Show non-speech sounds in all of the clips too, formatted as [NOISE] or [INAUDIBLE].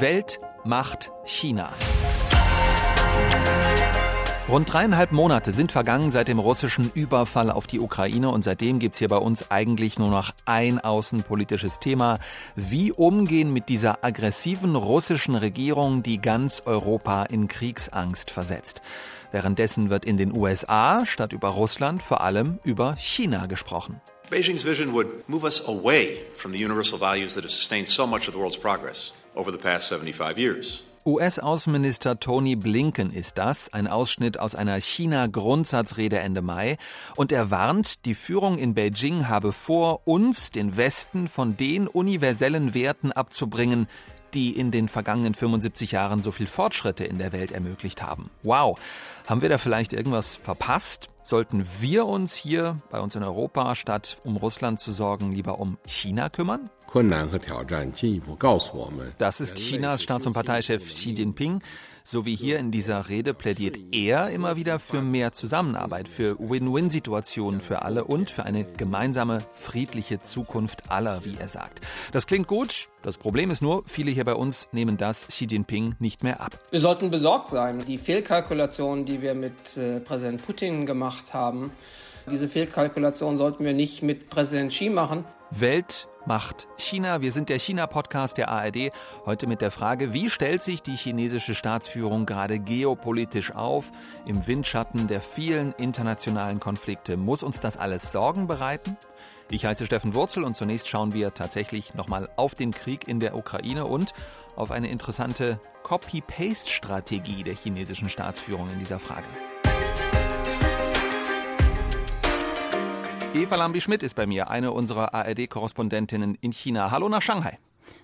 Welt macht China. Rund dreieinhalb Monate sind vergangen seit dem russischen Überfall auf die Ukraine und seitdem gibt's hier bei uns eigentlich nur noch ein außenpolitisches Thema. Wie umgehen mit dieser aggressiven russischen Regierung, die ganz Europa in Kriegsangst versetzt. Währenddessen wird in den USA statt über Russland vor allem über China gesprochen. Beijing's vision would move us away from the universal values that have sustained so much of the world's progress over the past 75 years. US-Außenminister Tony Blinken ist das, ein Ausschnitt aus einer China-Grundsatzrede Ende Mai. Und er warnt, die Führung in Beijing habe vor, uns, den Westen, von den universellen Werten abzubringen, die in den vergangenen 75 Jahren so viel Fortschritte in der Welt ermöglicht haben. Wow, haben wir da vielleicht irgendwas verpasst? Sollten wir uns hier bei uns in Europa, statt um Russland zu sorgen, lieber um China kümmern? Das ist Chinas Staats- und Parteichef Xi Jinping. So wie hier in dieser Rede plädiert er immer wieder für mehr Zusammenarbeit, für Win-Win-Situationen für alle und für eine gemeinsame friedliche Zukunft aller, wie er sagt. Das klingt gut. Das Problem ist nur, viele hier bei uns nehmen das Xi Jinping nicht mehr ab. Wir sollten besorgt sein. Die Fehlkalkulation, die wir mit äh, Präsident Putin gemacht haben, diese Fehlkalkulation sollten wir nicht mit Präsident Xi machen. Welt macht China. Wir sind der China-Podcast der ARD. Heute mit der Frage, wie stellt sich die chinesische Staatsführung gerade geopolitisch auf im Windschatten der vielen internationalen Konflikte? Muss uns das alles Sorgen bereiten? Ich heiße Steffen Wurzel und zunächst schauen wir tatsächlich nochmal auf den Krieg in der Ukraine und auf eine interessante Copy-Paste-Strategie der chinesischen Staatsführung in dieser Frage. Eva Lambi-Schmidt ist bei mir, eine unserer ARD-Korrespondentinnen in China. Hallo nach Shanghai.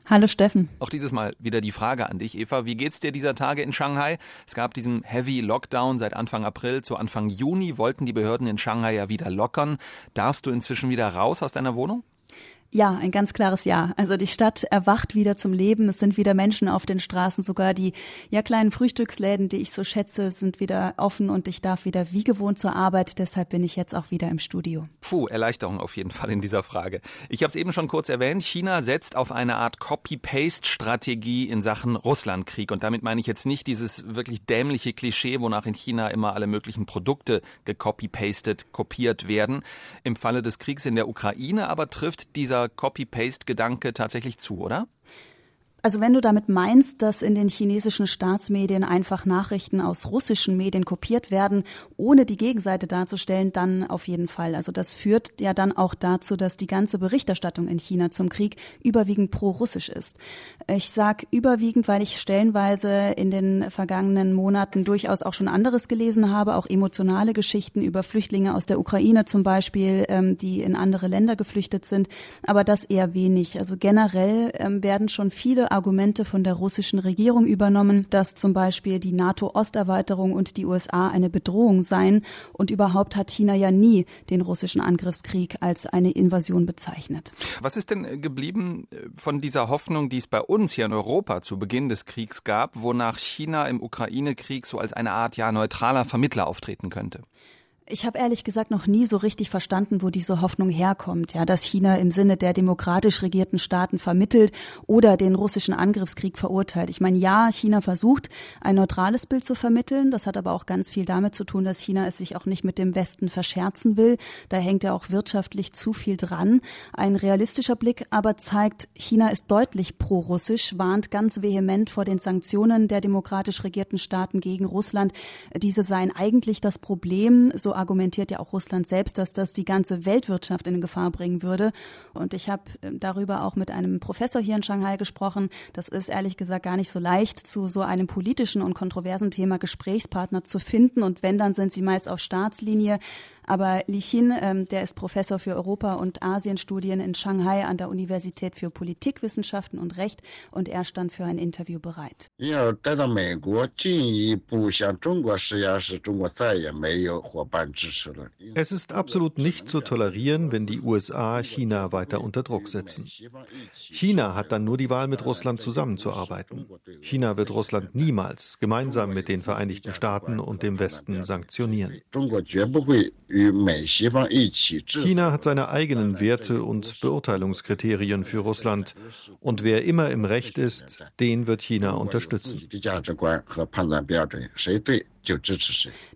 Hallo Steffen. Auch dieses Mal wieder die Frage an dich, Eva. Wie geht's dir dieser Tage in Shanghai? Es gab diesen Heavy Lockdown seit Anfang April. Zu Anfang Juni wollten die Behörden in Shanghai ja wieder lockern. Darfst du inzwischen wieder raus aus deiner Wohnung? Ja, ein ganz klares Ja. Also die Stadt erwacht wieder zum Leben. Es sind wieder Menschen auf den Straßen. Sogar die ja kleinen Frühstücksläden, die ich so schätze, sind wieder offen und ich darf wieder wie gewohnt zur Arbeit. Deshalb bin ich jetzt auch wieder im Studio. Puh, Erleichterung auf jeden Fall in dieser Frage. Ich habe es eben schon kurz erwähnt. China setzt auf eine Art Copy-Paste-Strategie in Sachen Russlandkrieg. Und damit meine ich jetzt nicht dieses wirklich dämliche Klischee, wonach in China immer alle möglichen Produkte gecopy-pastet, kopiert werden. Im Falle des Kriegs in der Ukraine aber trifft dieser Copy-Paste-Gedanke tatsächlich zu, oder? Also wenn du damit meinst, dass in den chinesischen Staatsmedien einfach Nachrichten aus russischen Medien kopiert werden, ohne die Gegenseite darzustellen, dann auf jeden Fall. Also das führt ja dann auch dazu, dass die ganze Berichterstattung in China zum Krieg überwiegend pro-russisch ist. Ich sag überwiegend, weil ich stellenweise in den vergangenen Monaten durchaus auch schon anderes gelesen habe, auch emotionale Geschichten über Flüchtlinge aus der Ukraine zum Beispiel, ähm, die in andere Länder geflüchtet sind. Aber das eher wenig. Also generell ähm, werden schon viele Argumente von der russischen Regierung übernommen, dass zum Beispiel die NATO-Osterweiterung und die USA eine Bedrohung seien. Und überhaupt hat China ja nie den russischen Angriffskrieg als eine Invasion bezeichnet. Was ist denn geblieben äh, von dieser Hoffnung, die es bei uns hier in Europa zu Beginn des Kriegs gab, wonach China im Ukraine-Krieg so als eine Art ja neutraler Vermittler auftreten könnte? Ich habe ehrlich gesagt noch nie so richtig verstanden, wo diese Hoffnung herkommt, ja, dass China im Sinne der demokratisch regierten Staaten vermittelt oder den russischen Angriffskrieg verurteilt. Ich meine, ja, China versucht, ein neutrales Bild zu vermitteln. Das hat aber auch ganz viel damit zu tun, dass China es sich auch nicht mit dem Westen verscherzen will. Da hängt ja auch wirtschaftlich zu viel dran. Ein realistischer Blick aber zeigt, China ist deutlich pro-russisch, warnt ganz vehement vor den Sanktionen der demokratisch regierten Staaten gegen Russland. Diese seien eigentlich das Problem, so argumentiert ja auch Russland selbst, dass das die ganze Weltwirtschaft in Gefahr bringen würde. Und ich habe ähm, darüber auch mit einem Professor hier in Shanghai gesprochen. Das ist ehrlich gesagt gar nicht so leicht, zu so einem politischen und kontroversen Thema Gesprächspartner zu finden. Und wenn, dann sind sie meist auf Staatslinie. Aber Li Xin, ähm, der ist Professor für Europa- und Asienstudien in Shanghai an der Universität für Politikwissenschaften und Recht und er stand für ein Interview bereit. Es ist absolut nicht zu tolerieren, wenn die USA China weiter unter Druck setzen. China hat dann nur die Wahl, mit Russland zusammenzuarbeiten. China wird Russland niemals gemeinsam mit den Vereinigten Staaten und dem Westen sanktionieren. China hat seine eigenen Werte und Beurteilungskriterien für Russland. Und wer immer im Recht ist, den wird China unterstützen.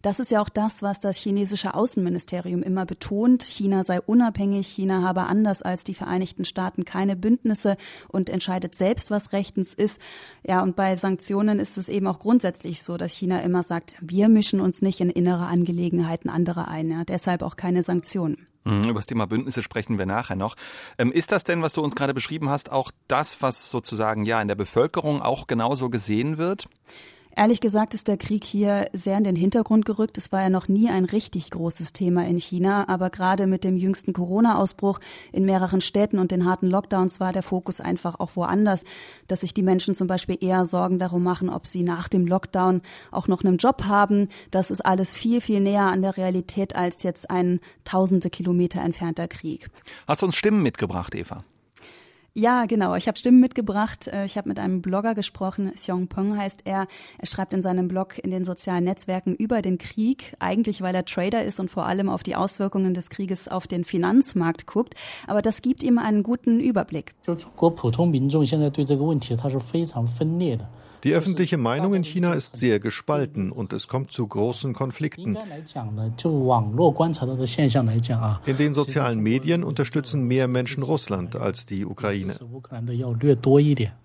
Das ist ja auch das, was das chinesische Außenministerium immer betont. China sei unabhängig, China habe anders als die Vereinigten Staaten keine Bündnisse und entscheidet selbst, was rechtens ist. Ja, und bei Sanktionen ist es eben auch grundsätzlich so, dass China immer sagt, wir mischen uns nicht in innere Angelegenheiten anderer ein. Ja, deshalb auch keine Sanktionen. Mhm, über das Thema Bündnisse sprechen wir nachher noch. Ähm, ist das denn, was du uns gerade beschrieben hast, auch das, was sozusagen ja in der Bevölkerung auch genauso gesehen wird? Ehrlich gesagt ist der Krieg hier sehr in den Hintergrund gerückt. Es war ja noch nie ein richtig großes Thema in China, aber gerade mit dem jüngsten Corona-Ausbruch in mehreren Städten und den harten Lockdowns war der Fokus einfach auch woanders, dass sich die Menschen zum Beispiel eher Sorgen darum machen, ob sie nach dem Lockdown auch noch einen Job haben. Das ist alles viel, viel näher an der Realität als jetzt ein tausende Kilometer entfernter Krieg. Hast du uns Stimmen mitgebracht, Eva? Ja, genau. Ich habe Stimmen mitgebracht. Äh, ich habe mit einem Blogger gesprochen. Xiong Peng heißt er. Er schreibt in seinem Blog in den sozialen Netzwerken über den Krieg, eigentlich weil er Trader ist und vor allem auf die Auswirkungen des Krieges auf den Finanzmarkt guckt. Aber das gibt ihm einen guten Überblick. 就是中国普通民众现在对这个问题，他是非常分裂的。 die öffentliche Meinung in China ist sehr gespalten und es kommt zu großen Konflikten. In den sozialen Medien unterstützen mehr Menschen Russland als die Ukraine.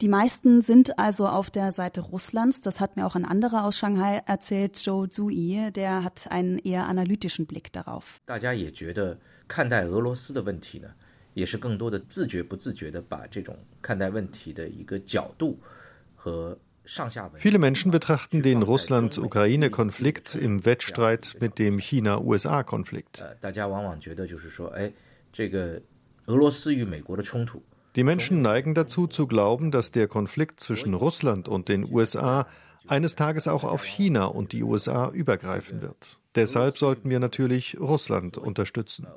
Die meisten sind also auf der Seite Russlands. Das hat mir auch ein anderer aus Shanghai erzählt, Zhou Zui. Der hat einen eher analytischen Blick darauf. 也是更多的自觉不自觉的把这种看待问题的一个角度和 Viele Menschen betrachten den Russland-Ukraine-Konflikt im Wettstreit mit dem China-USA-Konflikt. Die Menschen neigen dazu zu glauben, dass der Konflikt zwischen Russland und den USA eines Tages auch auf China und die USA übergreifen wird. Deshalb sollten wir natürlich Russland unterstützen.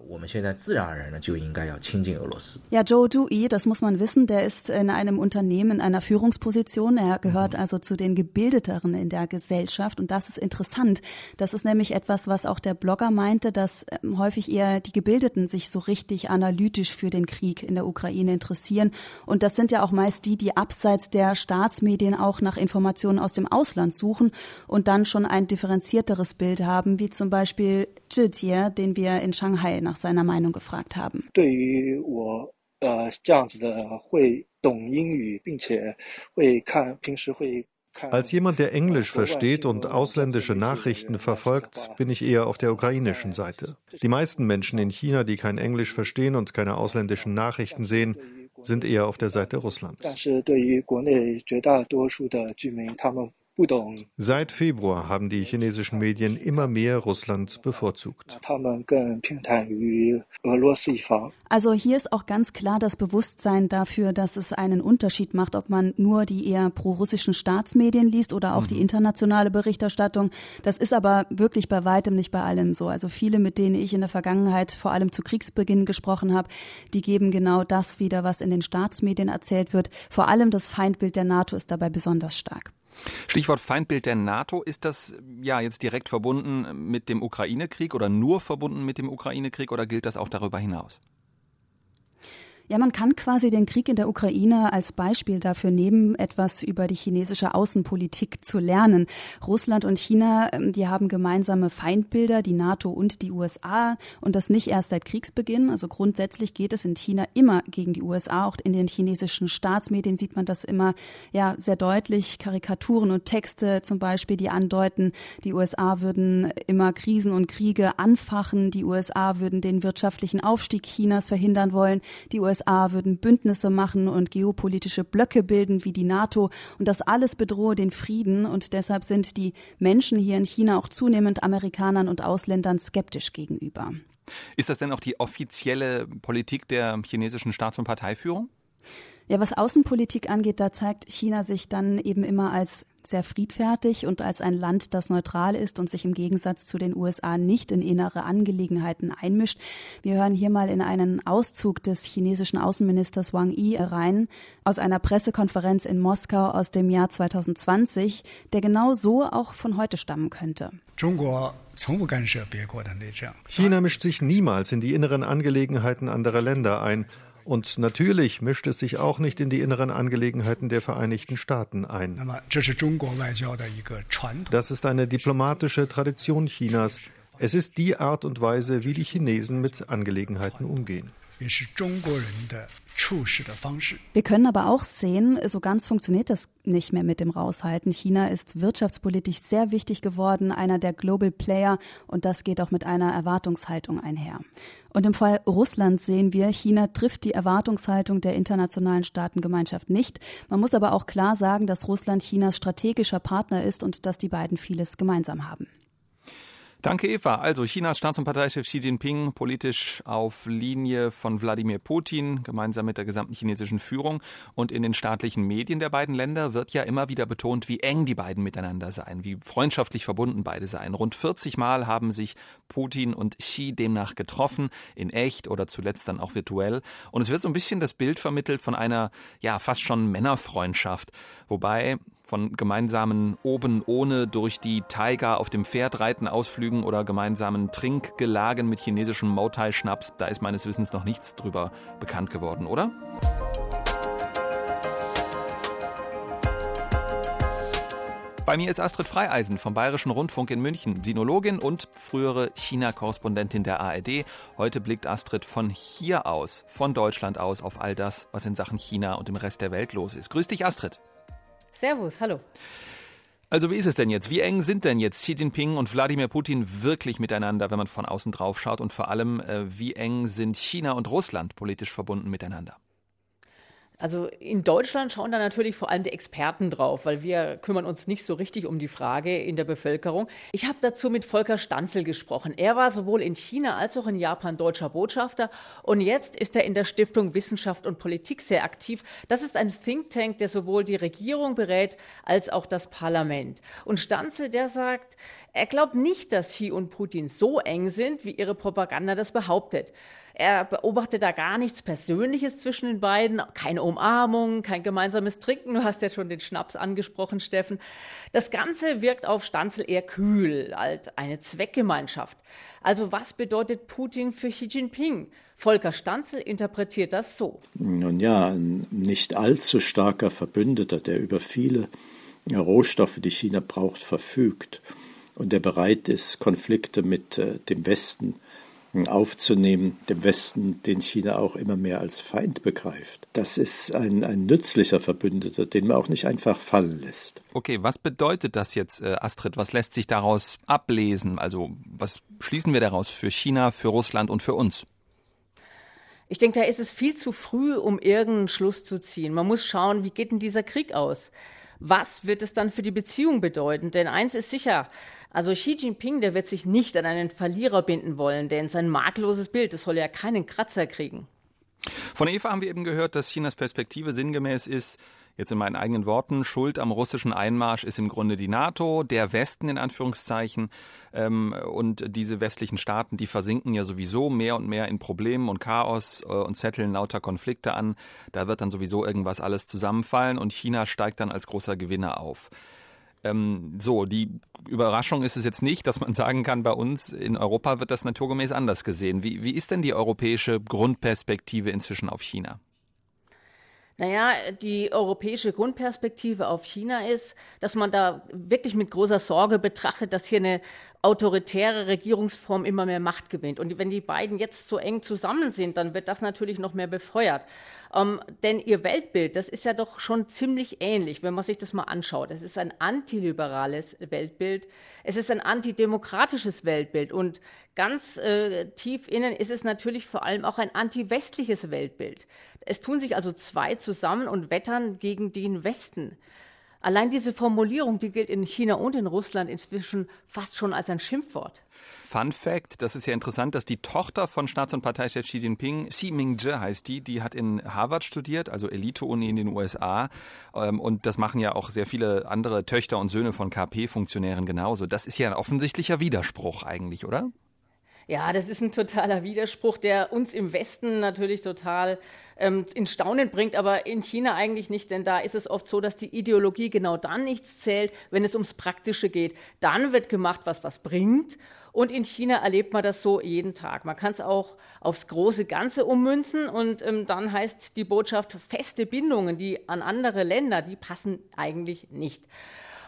Ja, Joe Dewey, das muss man wissen, der ist in einem Unternehmen in einer Führungsposition. Er gehört also zu den Gebildeteren in der Gesellschaft. Und das ist interessant. Das ist nämlich etwas, was auch der Blogger meinte, dass ähm, häufig eher die Gebildeten sich so richtig analytisch für den Krieg in der Ukraine interessieren. Und das sind ja auch meist die, die abseits der Staatsmedien auch nach Informationen aus dem Ausland suchen und dann schon ein differenzierteres Bild haben, wie zum Beispiel Zhi Jie, den wir in Shanghai nach seiner Meinung gefragt haben. Als jemand, der Englisch versteht und ausländische Nachrichten verfolgt, bin ich eher auf der ukrainischen Seite. Die meisten Menschen in China, die kein Englisch verstehen und keine ausländischen Nachrichten sehen, sind eher auf der Seite Russlands. Seit Februar haben die chinesischen Medien immer mehr Russland bevorzugt. Also hier ist auch ganz klar das Bewusstsein dafür, dass es einen Unterschied macht, ob man nur die eher pro-russischen Staatsmedien liest oder auch mhm. die internationale Berichterstattung. Das ist aber wirklich bei weitem nicht bei allen so. Also viele, mit denen ich in der Vergangenheit vor allem zu Kriegsbeginn gesprochen habe, die geben genau das wieder, was in den Staatsmedien erzählt wird. Vor allem das Feindbild der NATO ist dabei besonders stark. Stichwort Feindbild der NATO. Ist das ja jetzt direkt verbunden mit dem Ukraine-Krieg oder nur verbunden mit dem Ukraine-Krieg oder gilt das auch darüber hinaus? Ja, man kann quasi den Krieg in der Ukraine als Beispiel dafür nehmen, etwas über die chinesische Außenpolitik zu lernen. Russland und China, ähm, die haben gemeinsame Feindbilder, die NATO und die USA und das nicht erst seit Kriegsbeginn. Also grundsätzlich geht es in China immer gegen die USA. Auch in den chinesischen Staatsmedien sieht man das immer ja sehr deutlich. Karikaturen und Texte zum Beispiel, die andeuten, die USA würden immer Krisen und Kriege anfachen. Die USA würden den wirtschaftlichen Aufstieg Chinas verhindern wollen. Die USA USA würden Bündnisse machen und geopolitische Blöcke bilden wie die NATO und das alles bedrohe den Frieden und deshalb sind die Menschen hier in China auch zunehmend Amerikanern und Ausländern skeptisch gegenüber. Ist das denn auch die offizielle Politik der chinesischen Staats- und Parteiführung? Ja, was Außenpolitik angeht, da zeigt China sich dann eben immer als sehr friedfertig und als ein Land, das neutral ist und sich im Gegensatz zu den USA nicht in innere Angelegenheiten einmischt. Wir hören hier mal in einen Auszug des chinesischen Außenministers Wang Yi rein aus einer Pressekonferenz in Moskau aus dem Jahr 2020, der genau so auch von heute stammen könnte. China mischt sich niemals in die inneren Angelegenheiten anderer Länder ein. Und natürlich mischt es sich auch nicht in die inneren Angelegenheiten der Vereinigten Staaten ein. Das ist eine diplomatische Tradition Chinas. Es ist die Art und Weise, wie die Chinesen mit Angelegenheiten umgehen. Wir können aber auch sehen, so ganz funktioniert das nicht mehr mit dem Raushalten. China ist wirtschaftspolitisch sehr wichtig geworden, einer der Global Player, und das geht auch mit einer Erwartungshaltung einher. Und im Fall Russland sehen wir, China trifft die Erwartungshaltung der internationalen Staatengemeinschaft nicht. Man muss aber auch klar sagen, dass Russland Chinas strategischer Partner ist und dass die beiden vieles gemeinsam haben. Danke, Eva. Also Chinas Staats- und Parteichef Xi Jinping politisch auf Linie von Wladimir Putin, gemeinsam mit der gesamten chinesischen Führung. Und in den staatlichen Medien der beiden Länder wird ja immer wieder betont, wie eng die beiden miteinander seien, wie freundschaftlich verbunden beide seien. Rund 40 Mal haben sich Putin und Xi demnach getroffen, in echt oder zuletzt dann auch virtuell. Und es wird so ein bisschen das Bild vermittelt von einer, ja, fast schon Männerfreundschaft. Wobei von gemeinsamen oben ohne durch die Taiga auf dem Pferd reiten Ausflügen oder gemeinsamen Trinkgelagen mit chinesischem Mautai-Schnaps, da ist meines Wissens noch nichts drüber bekannt geworden, oder? Bei mir ist Astrid Freieisen vom Bayerischen Rundfunk in München, Sinologin und frühere China-Korrespondentin der ARD. Heute blickt Astrid von hier aus, von Deutschland aus, auf all das, was in Sachen China und im Rest der Welt los ist. Grüß dich, Astrid. Servus, hallo. Also wie ist es denn jetzt? Wie eng sind denn jetzt Xi Jinping und Wladimir Putin wirklich miteinander, wenn man von außen drauf schaut? Und vor allem, äh, wie eng sind China und Russland politisch verbunden miteinander? Also in Deutschland schauen da natürlich vor allem die Experten drauf, weil wir kümmern uns nicht so richtig um die Frage in der Bevölkerung. Ich habe dazu mit Volker Stanzel gesprochen. Er war sowohl in China als auch in Japan deutscher Botschafter und jetzt ist er in der Stiftung Wissenschaft und Politik sehr aktiv. Das ist ein Think Tank, der sowohl die Regierung berät als auch das Parlament. Und Stanzel, der sagt, er glaubt nicht, dass Xi und Putin so eng sind, wie ihre Propaganda das behauptet. Er beobachtet da gar nichts Persönliches zwischen den beiden, keine Umarmung, kein gemeinsames Trinken. Du hast ja schon den Schnaps angesprochen, Steffen. Das Ganze wirkt auf Stanzel eher kühl, als eine Zweckgemeinschaft. Also was bedeutet Putin für Xi Jinping? Volker Stanzel interpretiert das so. Nun ja, ein nicht allzu starker Verbündeter, der über viele Rohstoffe, die China braucht, verfügt und der bereit ist, Konflikte mit äh, dem Westen aufzunehmen, dem Westen, den China auch immer mehr als Feind begreift. Das ist ein, ein nützlicher Verbündeter, den man auch nicht einfach fallen lässt. Okay, was bedeutet das jetzt, äh, Astrid? Was lässt sich daraus ablesen? Also was schließen wir daraus für China, für Russland und für uns? Ich denke, da ist es viel zu früh, um irgendeinen Schluss zu ziehen. Man muss schauen, wie geht denn dieser Krieg aus? Was wird es dann für die Beziehung bedeuten? Denn eins ist sicher, also Xi Jinping, der wird sich nicht an einen Verlierer binden wollen, denn sein makelloses Bild, das soll ja keinen Kratzer kriegen. Von Eva haben wir eben gehört, dass Chinas Perspektive sinngemäß ist, Jetzt in meinen eigenen Worten, Schuld am russischen Einmarsch ist im Grunde die NATO, der Westen in Anführungszeichen. Ähm, und diese westlichen Staaten, die versinken ja sowieso mehr und mehr in Problemen und Chaos äh, und zetteln lauter Konflikte an. Da wird dann sowieso irgendwas alles zusammenfallen und China steigt dann als großer Gewinner auf. Ähm, so, die Überraschung ist es jetzt nicht, dass man sagen kann, bei uns in Europa wird das naturgemäß anders gesehen. Wie, wie ist denn die europäische Grundperspektive inzwischen auf China? Naja, die europäische Grundperspektive auf China ist, dass man da wirklich mit großer Sorge betrachtet, dass hier eine autoritäre Regierungsform immer mehr Macht gewinnt. Und wenn die beiden jetzt so eng zusammen sind, dann wird das natürlich noch mehr befeuert. Ähm, denn ihr Weltbild, das ist ja doch schon ziemlich ähnlich, wenn man sich das mal anschaut. Es ist ein antiliberales Weltbild, es ist ein antidemokratisches Weltbild und ganz äh, tief innen ist es natürlich vor allem auch ein antiwestliches Weltbild. Es tun sich also zwei zusammen und wettern gegen den Westen. Allein diese Formulierung, die gilt in China und in Russland inzwischen fast schon als ein Schimpfwort. Fun Fact, das ist ja interessant, dass die Tochter von Staats- und Parteichef Xi Jinping, Xi Ming-je heißt die, die hat in Harvard studiert, also Elite-Uni in den USA. Ähm, und das machen ja auch sehr viele andere Töchter und Söhne von KP-Funktionären genauso. Das ist ja ein offensichtlicher Widerspruch eigentlich, oder? Ja, das ist ein totaler Widerspruch, der uns im Westen natürlich total ähm, in Staunen bringt, aber in China eigentlich nicht, denn da ist es oft so, dass die Ideologie genau dann nichts zählt, wenn es ums Praktische geht. Dann wird gemacht, was was bringt. Und in China erlebt man das so jeden Tag. Man kann es auch aufs große Ganze ummünzen und ähm, dann heißt die Botschaft, feste Bindungen, die an andere Länder, die passen eigentlich nicht.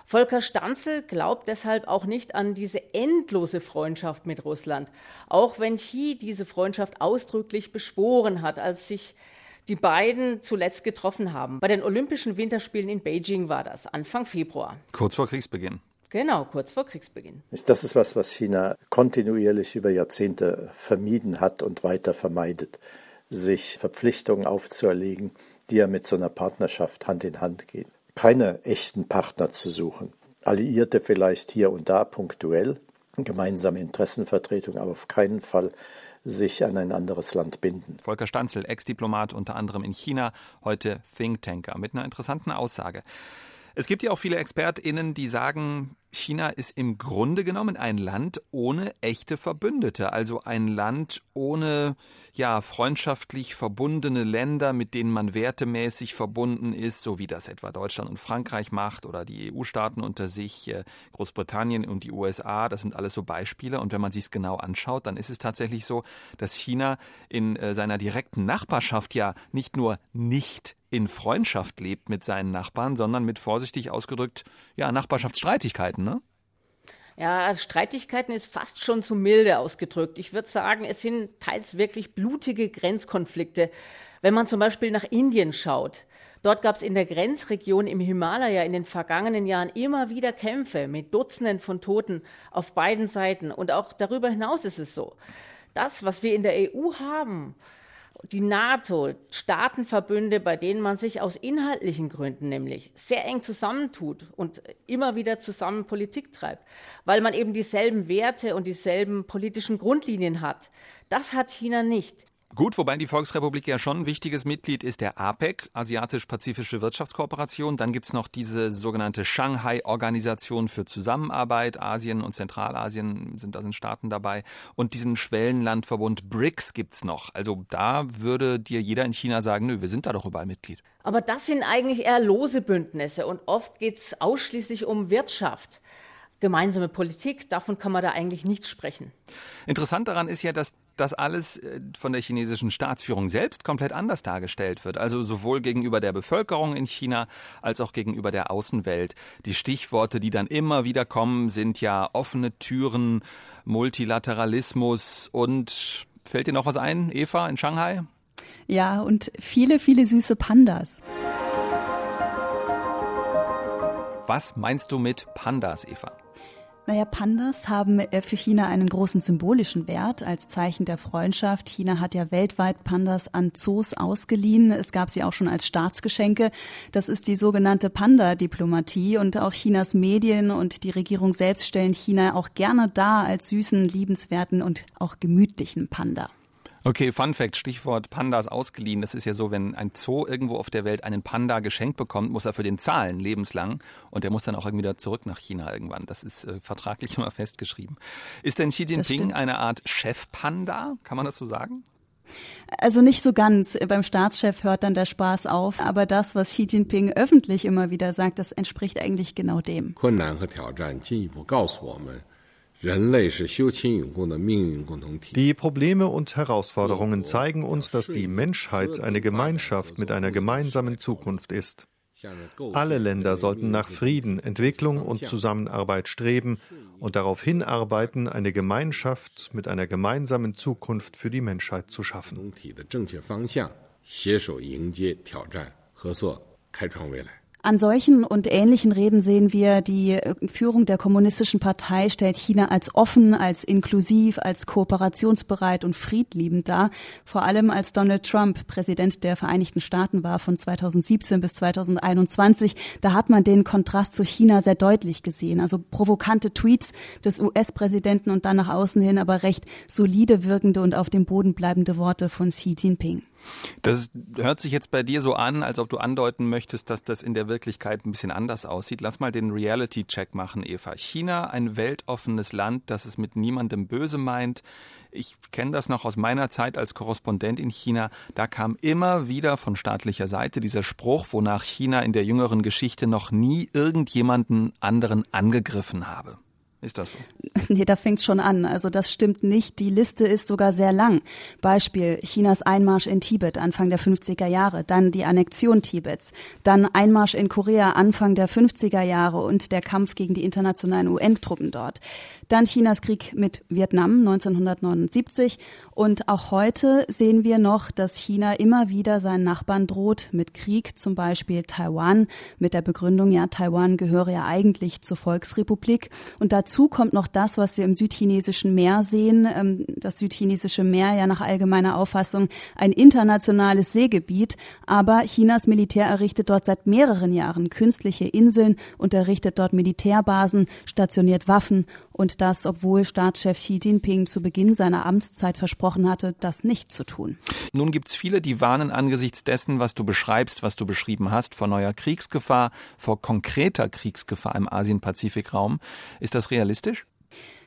Volker Stanzel glaubt deshalb auch nicht an diese endlose Freundschaft mit Russland, auch wenn Xi diese Freundschaft ausdrücklich beschworen hat, als sich die beiden zuletzt getroffen haben. Bei den Olympischen Winterspielen in Beijing war das, Anfang Februar. Kurz vor Kriegsbeginn. Genau, kurz vor Kriegsbeginn. Das ist was, was China kontinuierlich über Jahrzehnte vermieden hat und weiter vermeidet, sich Verpflichtungen aufzuerlegen, die ja mit so einer Partnerschaft Hand in Hand gehen keine echten Partner zu suchen. Alliierte vielleicht hier und da punktuell, gemeinsame Interessenvertretung, aber auf keinen Fall sich an ein anderes Land binden. Volker Stanzel, Ex-Diplomat unter anderem in China, heute Thinktanker mit einer interessanten Aussage. Es gibt ja auch viele ExpertInnen, die sagen, China ist im Grunde genommen ein Land ohne echte Verbündete, also ein Land ohne ja freundschaftlich verbundene Länder, mit denen man wertemäßig verbunden ist, so wie das etwa Deutschland und Frankreich macht oder die EU-Staaten unter sich, äh, Großbritannien und die USA, das sind alles so Beispiele. Und wenn man sich es genau anschaut, dann ist es tatsächlich so, dass China in äh, seiner direkten Nachbarschaft ja nicht nur nicht in Freundschaft lebt mit seinen Nachbarn, sondern mit vorsichtig ausgedrückt, ja, Nachbarschaftsstreitigkeiten, ne? Ja, also Streitigkeiten ist fast schon zu milde ausgedrückt. Ich würde sagen, es sind teils wirklich blutige Grenzkonflikte. Wenn man zum Beispiel nach Indien schaut, dort gab es in der Grenzregion im Himalaya in den vergangenen Jahren immer wieder Kämpfe mit Dutzenden von Toten auf beiden Seiten. Und auch darüber hinaus ist es so. Das, was wir in der EU haben, die NATO, Staatenverbünde, bei denen man sich aus inhaltlichen Gründen nämlich sehr eng zusammentut und immer wieder zusammen Politik treibt, weil man eben dieselben Werte und dieselben politischen Grundlinien hat. Das hat China nicht. Gut, wobei die Volksrepublik ja schon ein wichtiges Mitglied ist der APEC, Asiatisch-Pazifische Wirtschaftskooperation. Dann gibt's noch diese sogenannte Shanghai-Organisation für Zusammenarbeit. Asien und Zentralasien sind da sind Staaten dabei. Und diesen Schwellenlandverbund BRICS gibt's noch. Also da würde dir jeder in China sagen, nö, wir sind da doch überall Mitglied. Aber das sind eigentlich eher lose Bündnisse und oft geht's ausschließlich um Wirtschaft gemeinsame Politik. Davon kann man da eigentlich nicht sprechen. Interessant daran ist ja, dass das alles äh, von der chinesischen Staatsführung selbst komplett anders dargestellt wird. Also sowohl gegenüber der Bevölkerung in China als auch gegenüber der Außenwelt. Die Stichworte, die dann immer wieder kommen, sind ja offene Türen, Multilateralismus und fällt dir noch was ein, Eva, in Shanghai? Ja, und viele, viele süße Pandas. Was meinst du mit Pandas, Eva? Naja, Pandas haben äh, für China einen großen symbolischen Wert als Zeichen der Freundschaft. China hat ja weltweit Pandas an Zoos ausgeliehen. Es gab sie auch schon als Staatsgeschenke. Das ist die sogenannte Panda-Diplomatie und auch Chinas Medien und die Regierung selbst stellen China auch gerne dar als süßen, liebenswerten und auch gemütlichen Panda. Okay, Fun Fact, Stichwort Pandas ausgeliehen. Das ist ja so, wenn ein Zoo irgendwo auf der Welt einen Panda geschenkt bekommt, muss er für den zahlen, lebenslang. Und der muss dann auch irgendwie wieder zurück nach China irgendwann. Das ist äh, vertraglich immer festgeschrieben. Ist denn Xi Jinping eine Art Chef-Panda? Kann man das so sagen? Also nicht so ganz. Beim Staatschef hört dann der Spaß auf. Aber das, was Xi Jinping öffentlich immer wieder sagt, das entspricht eigentlich genau dem. 困难和挑战进一步告诉我们。 Die Probleme und Herausforderungen zeigen uns, dass die Menschheit eine Gemeinschaft mit einer gemeinsamen Zukunft ist. Alle Länder sollten nach Frieden, Entwicklung und Zusammenarbeit streben und darauf hinarbeiten, eine Gemeinschaft mit einer gemeinsamen Zukunft für die Menschheit zu schaffen. An solchen und ähnlichen Reden sehen wir, die äh, Führung der kommunistischen Partei stellt China als offen, als inklusiv, als kooperationsbereit und friedliebend dar. Vor allem als Donald Trump Präsident der Vereinigten Staaten war von 2017 bis 2021. Da hat man den Kontrast zu China sehr deutlich gesehen. Also provokante Tweets des US-Präsidenten und dann nach außen hin aber recht solide wirkende und auf dem Boden bleibende Worte von Xi Jinping. Das hört sich jetzt bei dir so an, als ob du andeuten möchtest, dass das in der Wirklichkeit ein bisschen anders aussieht. Lass mal den Reality-Check machen, Eva. China, ein weltoffenes Land, das es mit niemandem böse meint. Ich kenne das noch aus meiner Zeit als Korrespondent in China. Da kam immer wieder von staatlicher Seite dieser Spruch, wonach China in der jüngeren Geschichte noch nie irgendjemanden anderen angegriffen habe. Ist das so? [LAUGHS] Nee, da fängt's schon an. Also das stimmt nicht. Die Liste ist sogar sehr lang. Beispiel Chinas Einmarsch in Tibet Anfang der 50er Jahre, dann die Annexion Tibets, dann Einmarsch in Korea Anfang der 50er Jahre und der Kampf gegen die internationalen UN-Truppen dort. Dann Chinas Krieg mit Vietnam 1979 und auch heute sehen wir noch, dass China immer wieder seinen Nachbarn droht mit Krieg, zum Beispiel Taiwan, mit der Begründung, ja, Taiwan gehöre ja eigentlich zur Volksrepublik. Und dazu kommt noch das, was wir im südchinesischen Meer sehen. Ähm, das südchinesische Meer ja nach allgemeiner Auffassung ein internationales Seegebiet. Aber Chinas Militär errichtet dort seit mehreren Jahren künstliche Inseln und errichtet dort Militärbasen, stationiert Waffen und das, obwohl Staatschef Xi Jinping zu Beginn seiner Amtszeit versprochen hatte, das nicht zu tun. Nun gibt es viele, die warnen angesichts dessen, was du beschreibst, was du beschrieben hast, vor neuer Kriegsgefahr, vor konkreter Kriegsgefahr im Asien-Pazifik-Raum. Ist das realistisch?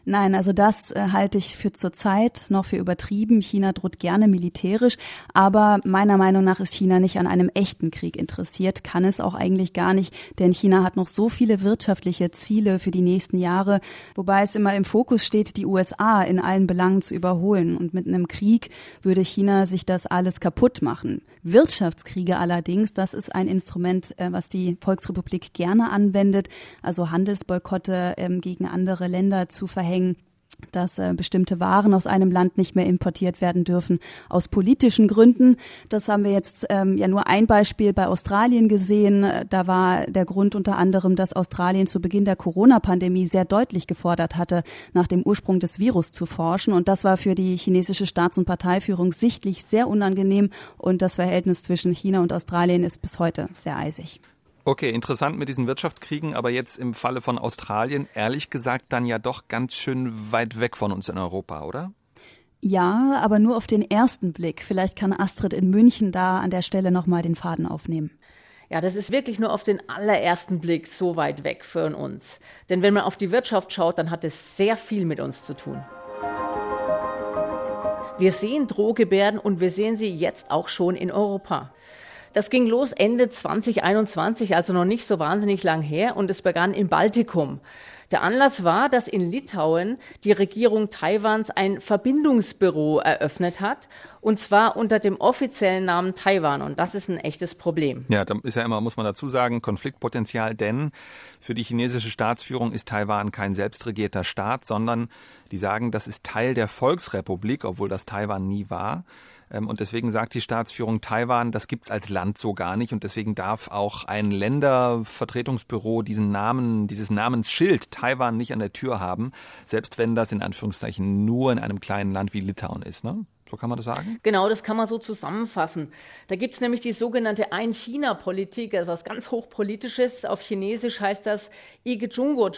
Nein, also das äh, halte ich für zurzeit noch für übertrieben. China droht gerne militärisch, aber meiner Meinung nach ist China nicht an einem echten Krieg interessiert, kann es auch eigentlich gar nicht, denn China hat noch so viele wirtschaftliche Ziele für die nächsten Jahre, wobei es immer im Fokus steht, die USA in allen Belangen zu überholen. Und mit einem Krieg würde China sich das alles kaputt machen. Wirtschaftskriege allerdings, das ist ein Instrument, äh, was die Volksrepublik gerne anwendet, also Handelsboykotte ähm, gegen andere Länder zu verhängen verhängen dass äh, bestimmte Waren aus einem Land nicht mehr importiert werden dürfen aus politischen Gründen. Das haben wir jetzt ähm, ja nur ein Beispiel bei Australien gesehen. Da war der Grund unter anderem, dass Australien zu Beginn der Corona-Pandemie sehr deutlich gefordert hatte, nach dem Ursprung des Virus zu forschen. Und das war für die chinesische Staats- und Parteiführung sichtlich sehr unangenehm. Und das Verhältnis zwischen China und Australien ist bis heute sehr eisig. Okay, interessant mit diesen Wirtschaftskriegen, aber jetzt im Falle von Australien, ehrlich gesagt, dann ja doch ganz schön weit weg von uns in Europa, oder? Ja, aber nur auf den ersten Blick. Vielleicht kann Astrid in München da an der Stelle nochmal den Faden aufnehmen. Ja, das ist wirklich nur auf den allerersten Blick so weit weg für uns. Denn wenn man auf die Wirtschaft schaut, dann hat es sehr viel mit uns zu tun. Wir sehen Drohgebärden und wir sehen sie jetzt auch schon in Europa. Das ging los Ende 2021, also noch nicht so wahnsinnig lang her, und es begann im Baltikum. Der Anlass war, dass in Litauen die Regierung Taiwans ein Verbindungsbüro eröffnet hat, und zwar unter dem offiziellen Namen Taiwan. Und das ist ein echtes Problem. Ja, da ist ja immer, muss man dazu sagen, Konfliktpotenzial, denn für die chinesische Staatsführung ist Taiwan kein selbstregierter Staat, sondern die sagen, das ist Teil der Volksrepublik, obwohl das Taiwan nie war. Ähm, und deswegen sagt die Staatsführung Taiwan, das gibt's als Land so gar nicht. Und deswegen darf auch ein Ländervertretungsbüro diesen Namen, dieses Namensschild Taiwan nicht an der Tür haben, selbst wenn das in Anführungszeichen nur in einem kleinen Land wie Litauen ist. Ne? So kann man das sagen? Genau, das kann man so zusammenfassen. Da gibt's nämlich die sogenannte Ein-China-Politik, also was ganz hochpolitisches. Auf Chinesisch heißt das Ige Jungo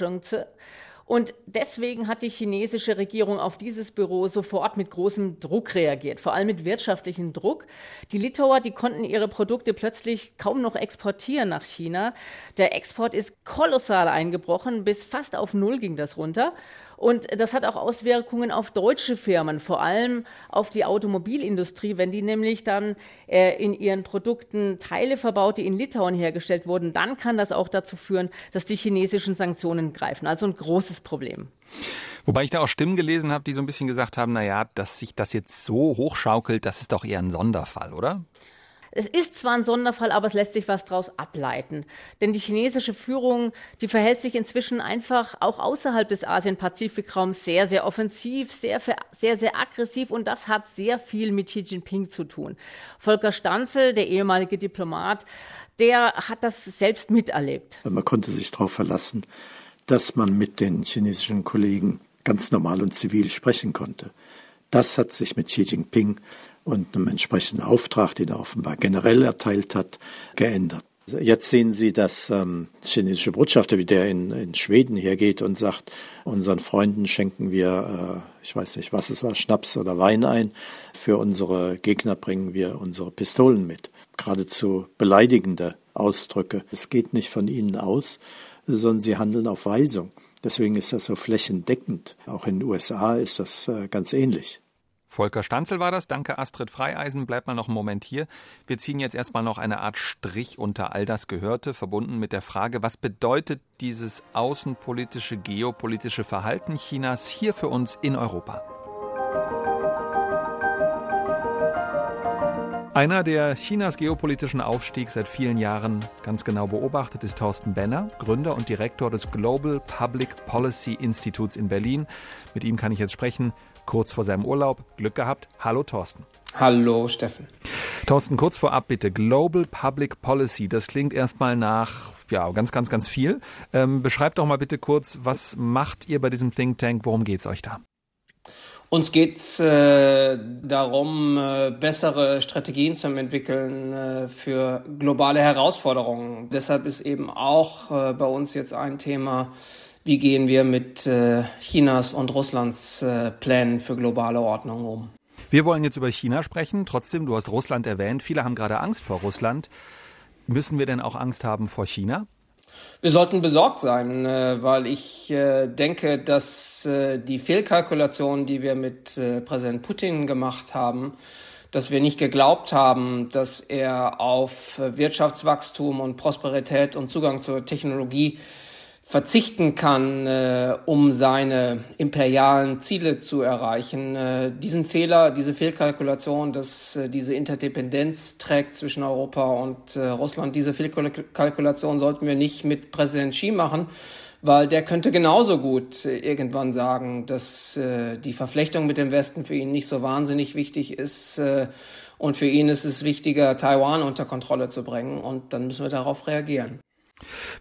und deswegen hat die chinesische Regierung auf dieses Büro sofort mit großem Druck reagiert, vor allem mit wirtschaftlichem Druck. Die Litauer, die konnten ihre Produkte plötzlich kaum noch exportieren nach China. Der Export ist kolossal eingebrochen, bis fast auf Null ging das runter. Und das hat auch Auswirkungen auf deutsche Firmen, vor allem auf die Automobilindustrie, wenn die nämlich dann äh, in ihren Produkten Teile verbaut, die in Litauen hergestellt wurden, dann kann das auch dazu führen, dass die chinesischen Sanktionen greifen. Also ein großes Problem. Wobei ich da auch Stimmen gelesen habe, die so ein bisschen gesagt haben, na ja, dass sich das jetzt so hochschaukelt, das ist doch eher ein Sonderfall, oder? Es ist zwar ein Sonderfall, aber es lässt sich was daraus ableiten. Denn die chinesische Führung, die verhält sich inzwischen einfach auch außerhalb des Asien-Pazifik-Raums sehr, sehr offensiv, sehr, sehr, sehr aggressiv und das hat sehr viel mit Xi Jinping zu tun. Volker Stanzel, der ehemalige Diplomat, der hat das selbst miterlebt. Man konnte sich darauf verlassen, dass man mit den chinesischen Kollegen ganz normal und zivil sprechen konnte. Das hat sich mit Xi Jinping und einem entsprechenden Auftrag, den er offenbar generell erteilt hat, geändert. Jetzt sehen Sie, dass ähm, chinesische Botschafter wie der in, in Schweden hergeht und sagt, unseren Freunden schenken wir, äh, ich weiß nicht, was es war, Schnaps oder Wein ein. Für unsere Gegner bringen wir unsere Pistolen mit. Geradezu beleidigende Ausdrücke. Es geht nicht von ihnen aus, sondern sie handeln auf Weisung. Deswegen ist das so flächendeckend. Auch in den USA ist das äh, ganz ähnlich. Volker Stanzel war das. Danke, Astrid Freieisen. Bleibt mal noch einen Moment hier. Wir ziehen jetzt erstmal noch eine Art Strich unter all das Gehörte, verbunden mit der Frage, was bedeutet dieses außenpolitische, geopolitische Verhalten Chinas hier für uns in Europa? Einer, der Chinas geopolitischen Aufstieg seit vielen Jahren ganz genau beobachtet, ist Thorsten Benner, Gründer und Direktor des Global Public Policy Instituts in Berlin. Mit ihm kann ich jetzt sprechen kurz vor seinem Urlaub. Glück gehabt. Hallo Thorsten. Hallo Steffen. Thorsten, kurz vorab bitte. Global Public Policy, das klingt erstmal nach ja, ganz, ganz, ganz viel. Ähm, beschreibt doch mal bitte kurz, was macht ihr bei diesem Think Tank? Worum geht es euch da? Uns geht es äh, darum, äh, bessere Strategien zu entwickeln äh, für globale Herausforderungen. Deshalb ist eben auch äh, bei uns jetzt ein Thema wie gehen wir mit äh, Chinas und Russlands äh, Plänen für globale Ordnung um. Wir wollen jetzt über China sprechen. Trotzdem, du hast Russland erwähnt. Viele haben gerade Angst vor Russland. Müssen wir denn auch Angst haben vor China? Wir sollten besorgt sein, äh, weil ich denke, dass die Fehlkalkulation, die wir mit Präsident Putin gemacht haben, dass wir nicht geglaubt haben, dass er auf Wirtschaftswachstum und Prosperität und Zugang zur Technologie verzichten kann, äh, um seine imperialen Ziele zu erreichen. Äh, diesen Fehler, diese Fehlkalkulation, dass äh, diese Interdependenz trägt zwischen Europa und äh, Russland, diese Fehlkalkulation sollten wir nicht mit Präsident Xi machen, weil der könnte genauso gut äh, irgendwann sagen, dass äh, die Verflechtung mit dem Westen für ihn nicht so wahnsinnig wichtig ist. und für ihn ist es wichtiger, Taiwan unter Kontrolle zu bringen. Und dann müssen wir darauf reagieren.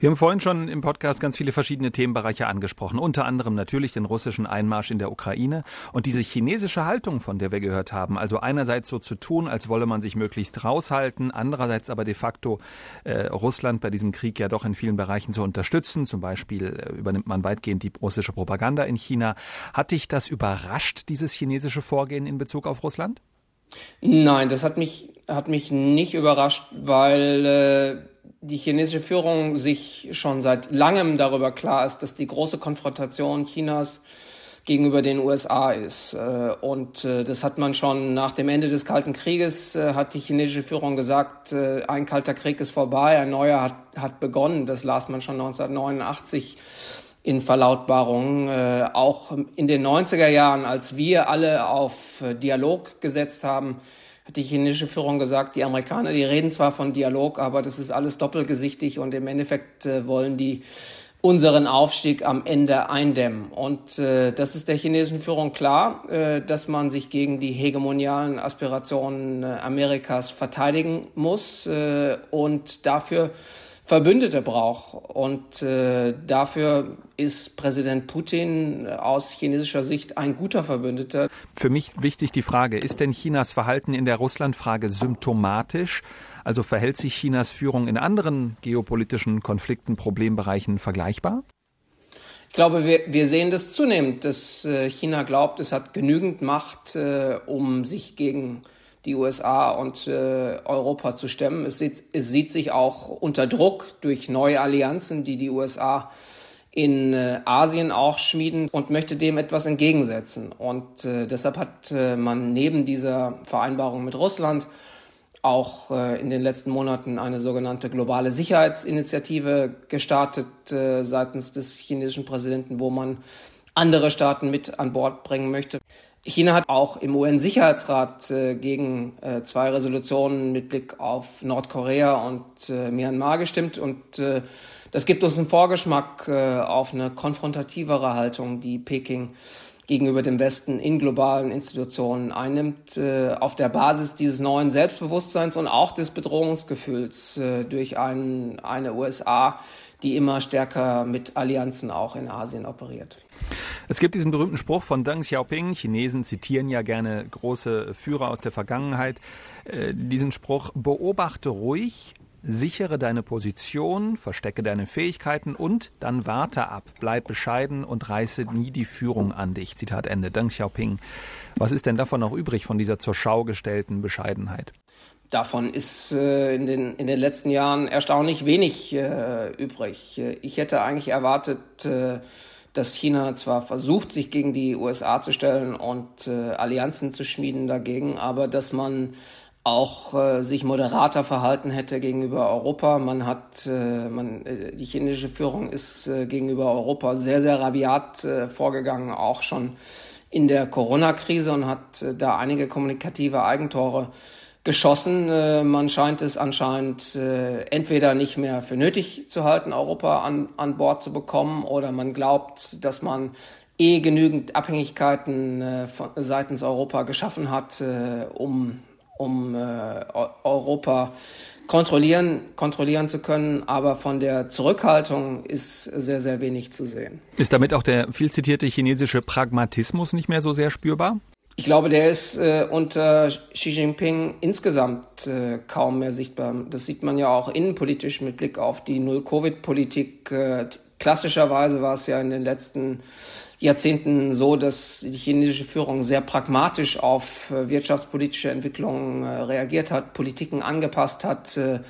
Wir haben vorhin schon im Podcast ganz viele verschiedene Themenbereiche angesprochen, unter anderem natürlich den russischen Einmarsch in der Ukraine und diese chinesische Haltung, von der wir gehört haben. Also einerseits so zu tun, als wolle man sich möglichst raushalten, andererseits aber de facto äh, Russland bei diesem Krieg ja doch in vielen Bereichen zu unterstützen. Zum Beispiel äh, übernimmt man weitgehend die russische Propaganda in China. Hat dich das überrascht, dieses chinesische Vorgehen in Bezug auf Russland? Nein, das hat mich, hat mich nicht überrascht, weil äh die chinesische Führung sich schon seit langem darüber klar ist, dass die große Konfrontation Chinas gegenüber den USA ist. Äh, und äh, das hat man schon nach dem Ende des Kalten Krieges, äh, hat die chinesische Führung gesagt, ein kalter Krieg ist vorbei, ein neuer hat, hat begonnen. Das las man schon 1989 in Verlautbarungen. Auch in den 90er Jahren, als wir alle auf Dialog gesetzt haben, hat die chinesische Führung gesagt, die Amerikaner, die reden zwar von Dialog, aber das ist alles doppelgesichtig und im Endeffekt äh, wollen die unseren Aufstieg am Ende eindämmen. Und äh, das ist der chinesischen Führung klar, äh, dass man sich gegen die hegemonialen Aspirationen äh, Amerikas verteidigen muss äh, und dafür Verbündete braucht. Und äh, dafür ist Präsident Putin aus chinesischer Sicht ein guter Verbündeter. Für mich wichtig die Frage, ist denn Chinas Verhalten in der Russlandfrage symptomatisch? Also verhält sich Chinas Führung in anderen geopolitischen Konflikten, Problembereichen vergleichbar? Ich glaube, wir, wir sehen das zunehmend, dass äh, China glaubt, es hat genügend Macht, äh, um sich gegen die USA und äh, Europa zu stemmen. Es sieht, es sieht sich auch unter Druck durch neue Allianzen, die die USA in äh, Asien auch schmieden und möchte dem etwas entgegensetzen. Und äh, deshalb hat man neben dieser Vereinbarung mit Russland auch äh, in den letzten Monaten eine sogenannte globale Sicherheitsinitiative gestartet äh, seitens des chinesischen Präsidenten, wo man andere Staaten mit an Bord bringen möchte. China hat auch im UN-Sicherheitsrat äh, gegen äh, zwei Resolutionen mit Blick auf Nordkorea und äh, Myanmar gestimmt und äh, das gibt uns einen Vorgeschmack äh, auf eine konfrontativere Haltung, die Peking gegenüber dem Westen in globalen Institutionen einnimmt, äh, auf der Basis dieses neuen Selbstbewusstseins und auch des Bedrohungsgefühls durch ein, eine USA, die immer stärker mit Allianzen auch in Asien operiert. Es gibt diesen berühmten Spruch von Deng Xiaoping. Chinesen zitieren ja gerne große Führer aus der Vergangenheit. Äh, diesen Spruch, beobachte ruhig, sichere deine Position, verstecke deine Fähigkeiten und dann warte ab, bleib bescheiden und reiße nie die Führung an dich. Zitat Ende. Deng Xiaoping. Was ist denn davon noch übrig von dieser zur Schau gestellten Bescheidenheit? Davon ist äh, in, den, in den letzten Jahren erstaunlich wenig äh, übrig. Ich hätte eigentlich erwartet, äh, dass China zwar versucht, sich gegen die USA zu stellen und äh, Allianzen zu schmieden dagegen, aber dass man auch äh, sich moderater verhalten hätte gegenüber Europa. Man hat, äh, man, äh, die chinesische Führung ist äh, gegenüber Europa sehr, sehr rabiat äh, vorgegangen, auch schon in der Corona-Krise und hat äh, da einige kommunikative Eigentore geschossen. Äh, man scheint es anscheinend äh, entweder nicht mehr für nötig zu halten, Europa an, an Bord zu bekommen, oder man glaubt, dass man eh genügend Abhängigkeiten äh, von, seitens Europa geschaffen hat, um, um Europa kontrollieren, kontrollieren zu können, aber von der Zurückhaltung ist sehr, sehr wenig zu sehen. Ist damit auch der viel zitierte chinesische Pragmatismus nicht mehr so sehr spürbar? Ich glaube, der ist äh, unter Xi Jinping insgesamt äh, kaum mehr sichtbar. Das sieht man ja auch innenpolitisch mit Blick auf die Null-Covid-Politik. Äh, klassischerweise war es ja in den letzten Jahrzehnten so, dass die chinesische Führung sehr pragmatisch auf äh, wirtschaftspolitische Entwicklungen äh, reagiert hat, Politiken angepasst hat. Äh,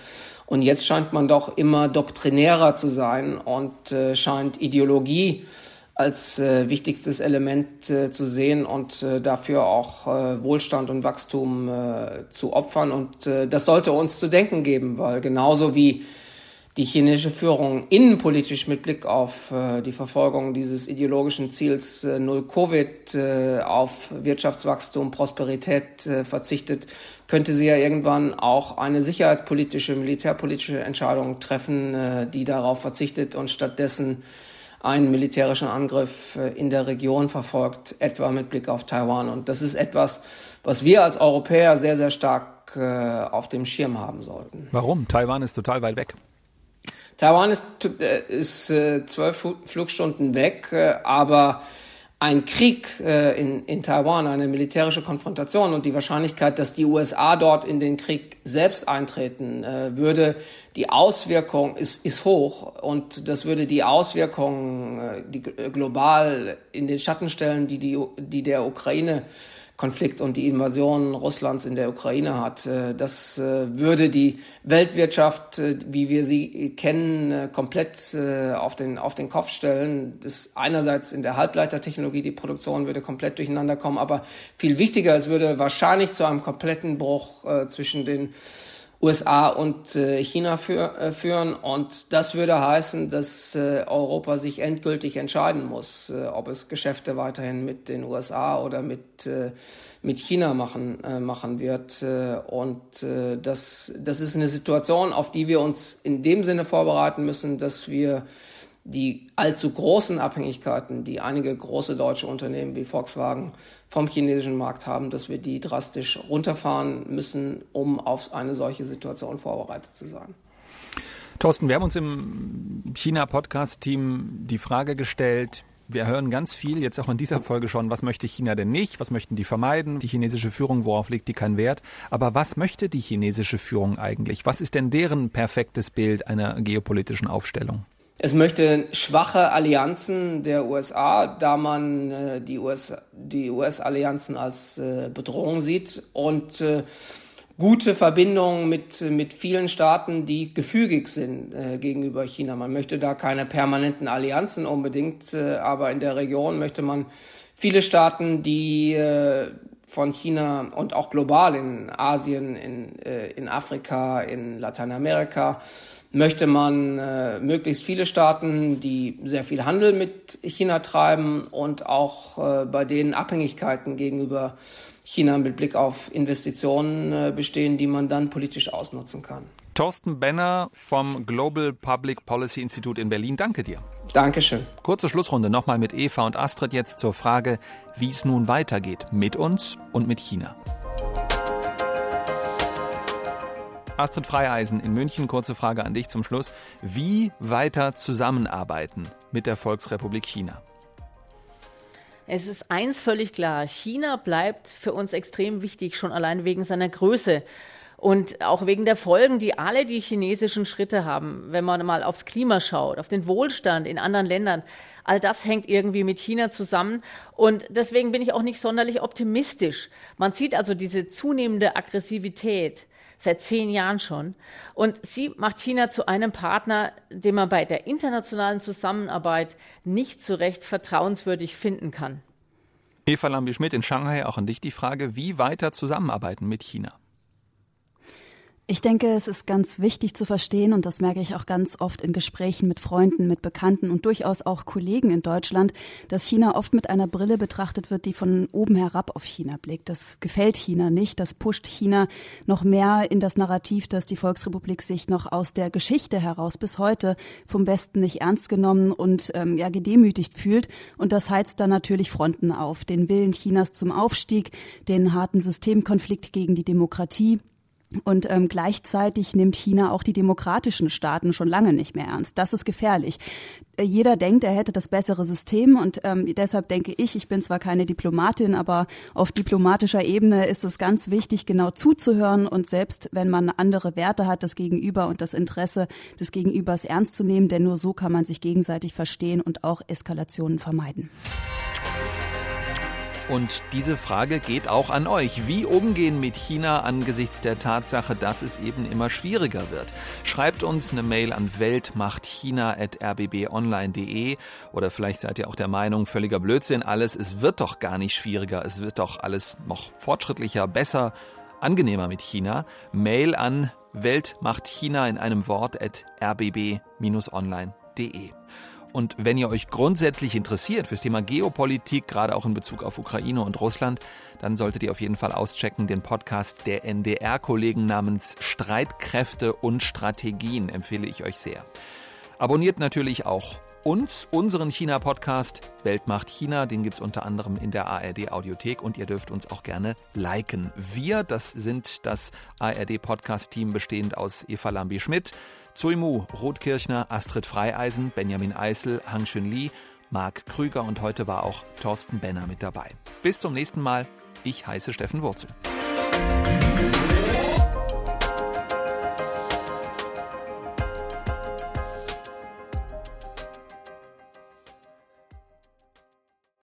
und jetzt scheint man doch immer doktrinärer zu sein und scheint Ideologie als wichtigstes Element zu sehen und dafür auch Wohlstand und Wachstum zu opfern. Und das sollte uns zu denken geben, weil genauso wie die chinesische Führung innenpolitisch mit Blick auf äh, die Verfolgung dieses ideologischen Ziels äh, Null Covid äh, auf Wirtschaftswachstum, Prosperität äh, verzichtet, könnte sie ja irgendwann auch eine sicherheitspolitische, militärpolitische Entscheidung treffen, äh, die darauf verzichtet und stattdessen einen militärischen Angriff äh, in der Region verfolgt, etwa mit Blick auf Taiwan. Und das ist etwas, was wir als Europäer sehr, sehr stark auf dem Schirm haben sollten. Warum? Taiwan ist total weit weg. Taiwan ist, äh, ist zwölf Flugstunden weg, aber ein Krieg äh, in, in Taiwan, eine militärische Konfrontation und die Wahrscheinlichkeit, dass die USA dort in den Krieg selbst eintreten äh, würde, die Auswirkung ist, ist hoch und das würde die Auswirkungen äh, die, global in den Schatten stellen, die, die, die der Ukraine Konflikt und die Invasion Russlands in der Ukraine hat. Äh, das äh, würde die Weltwirtschaft, äh, wie wir sie kennen, komplett auf den, auf den Kopf stellen. Das einerseits in der Halbleitertechnologie, die Produktion würde komplett durcheinander kommen, aber viel wichtiger, es würde wahrscheinlich zu einem kompletten Bruch zwischen den USA und äh, China für, äh, führen. Und das würde heißen, dass äh, Europa sich endgültig entscheiden muss, äh, ob es Geschäfte weiterhin mit den USA oder mit, äh, mit China machen, äh, machen wird. Und das, das ist eine Situation, auf die wir uns in dem Sinne vorbereiten müssen, dass wir die allzu großen Abhängigkeiten, die einige große deutsche Unternehmen wie Volkswagen vom chinesischen Markt haben, dass wir die drastisch runterfahren müssen, um auf eine solche Situation vorbereitet zu sein. Thorsten, wir haben uns im China-Podcast-Team die Frage gestellt, wir hören ganz viel, jetzt auch in dieser Folge schon, was möchte China denn nicht, was möchten die vermeiden, die chinesische Führung, worauf legt die keinen Wert. Aber was möchte die chinesische Führung eigentlich? Was ist denn deren perfektes Bild einer geopolitischen Aufstellung? Es möchte schwache Allianzen der USA, da man äh, die US-Allianzen US als äh, Bedrohung sieht und äh, gute Verbindungen mit, mit vielen Staaten, die gefügig sind äh, gegenüber China. Man möchte da keine permanenten Allianzen unbedingt, äh, aber in der Region möchte man viele Staaten, die äh, von China und auch global in Asien, in, äh, in Afrika, in Lateinamerika möchte man äh, möglichst viele Staaten, die sehr viel Handel mit China treiben und auch äh, bei denen Abhängigkeiten gegenüber China mit Blick auf Investitionen äh, bestehen, die man dann politisch ausnutzen kann. Thorsten Benner vom Global Public Policy Institute in Berlin, danke dir. Dankeschön. Kurze Schlussrunde nochmal mit Eva und Astrid jetzt zur Frage, wie es nun weitergeht mit uns und mit China. Astrid Freieisen in München, kurze Frage an dich zum Schluss. Wie weiter zusammenarbeiten mit der Volksrepublik China? Es ist eins völlig klar, China bleibt für uns extrem wichtig, schon allein wegen seiner Größe. Und auch wegen der Folgen, die alle die chinesischen Schritte haben, wenn man mal aufs Klima schaut, auf den Wohlstand in anderen Ländern, all das hängt irgendwie mit China zusammen. Und deswegen bin ich auch nicht sonderlich optimistisch. Man sieht also diese zunehmende Aggressivität seit zehn Jahren schon. Und sie macht China zu einem Partner, den man bei der internationalen Zusammenarbeit nicht so recht vertrauenswürdig finden kann. Eva Lambi-Schmidt in Shanghai, auch an dich die Frage, wie weiter zusammenarbeiten mit China? Ich denke, es ist ganz wichtig zu verstehen, und das merke ich auch ganz oft in Gesprächen mit Freunden, mit Bekannten und durchaus auch Kollegen in Deutschland, dass China oft mit einer Brille betrachtet wird, die von oben herab auf China blickt. Das gefällt China nicht. Das pusht China noch mehr in das Narrativ, dass die Volksrepublik sich noch aus der Geschichte heraus bis heute vom Westen nicht ernst genommen und ähm, ja gedemütigt fühlt. Und das heizt dann natürlich Fronten auf. Den Willen Chinas zum Aufstieg, den harten Systemkonflikt gegen die Demokratie und ähm, gleichzeitig nimmt China auch die demokratischen Staaten schon lange nicht mehr ernst. Das ist gefährlich. Äh, jeder denkt, er hätte das bessere System und ähm, deshalb denke ich, ich bin zwar keine Diplomatin, aber auf diplomatischer Ebene ist es ganz wichtig, genau zuzuhören und selbst wenn man andere Werte hat, das Gegenüber und das Interesse des Gegenübers ernst zu nehmen, denn nur so kann man sich gegenseitig verstehen und auch Eskalationen vermeiden. Und diese Frage geht auch an euch. Wie umgehen mit China angesichts der Tatsache, dass es eben immer schwieriger wird? Schreibt uns eine Mail an weltmachtchina.rbbonline.de oder vielleicht seid ihr auch der Meinung, völliger Blödsinn alles. Es wird doch gar nicht schwieriger. Es wird doch alles noch fortschrittlicher, besser, angenehmer mit China. Mail an weltmachtchina in einem Wort at rbb-online.de. Und wenn ihr euch grundsätzlich interessiert fürs Thema Geopolitik, gerade auch in Bezug auf Ukraine und Russland, dann solltet ihr auf jeden Fall auschecken den Podcast der NDR-Kollegen namens Streitkräfte und Strategien, empfehle ich euch sehr. Abonniert natürlich auch uns, unseren China-Podcast Weltmacht China. Den gibt es unter anderem in der ARD-Audiothek und ihr dürft uns auch gerne liken. Wir, das sind das ARD-Podcast-Team bestehend aus Eva Lambi-Schmidt, Zuimu Rotkirchner, Astrid Freieisen, Benjamin Eisel, Hang Chun Li, Marc Krüger und heute war auch Thorsten Benner mit dabei. Bis zum nächsten Mal. Ich heiße Steffen Wurzel.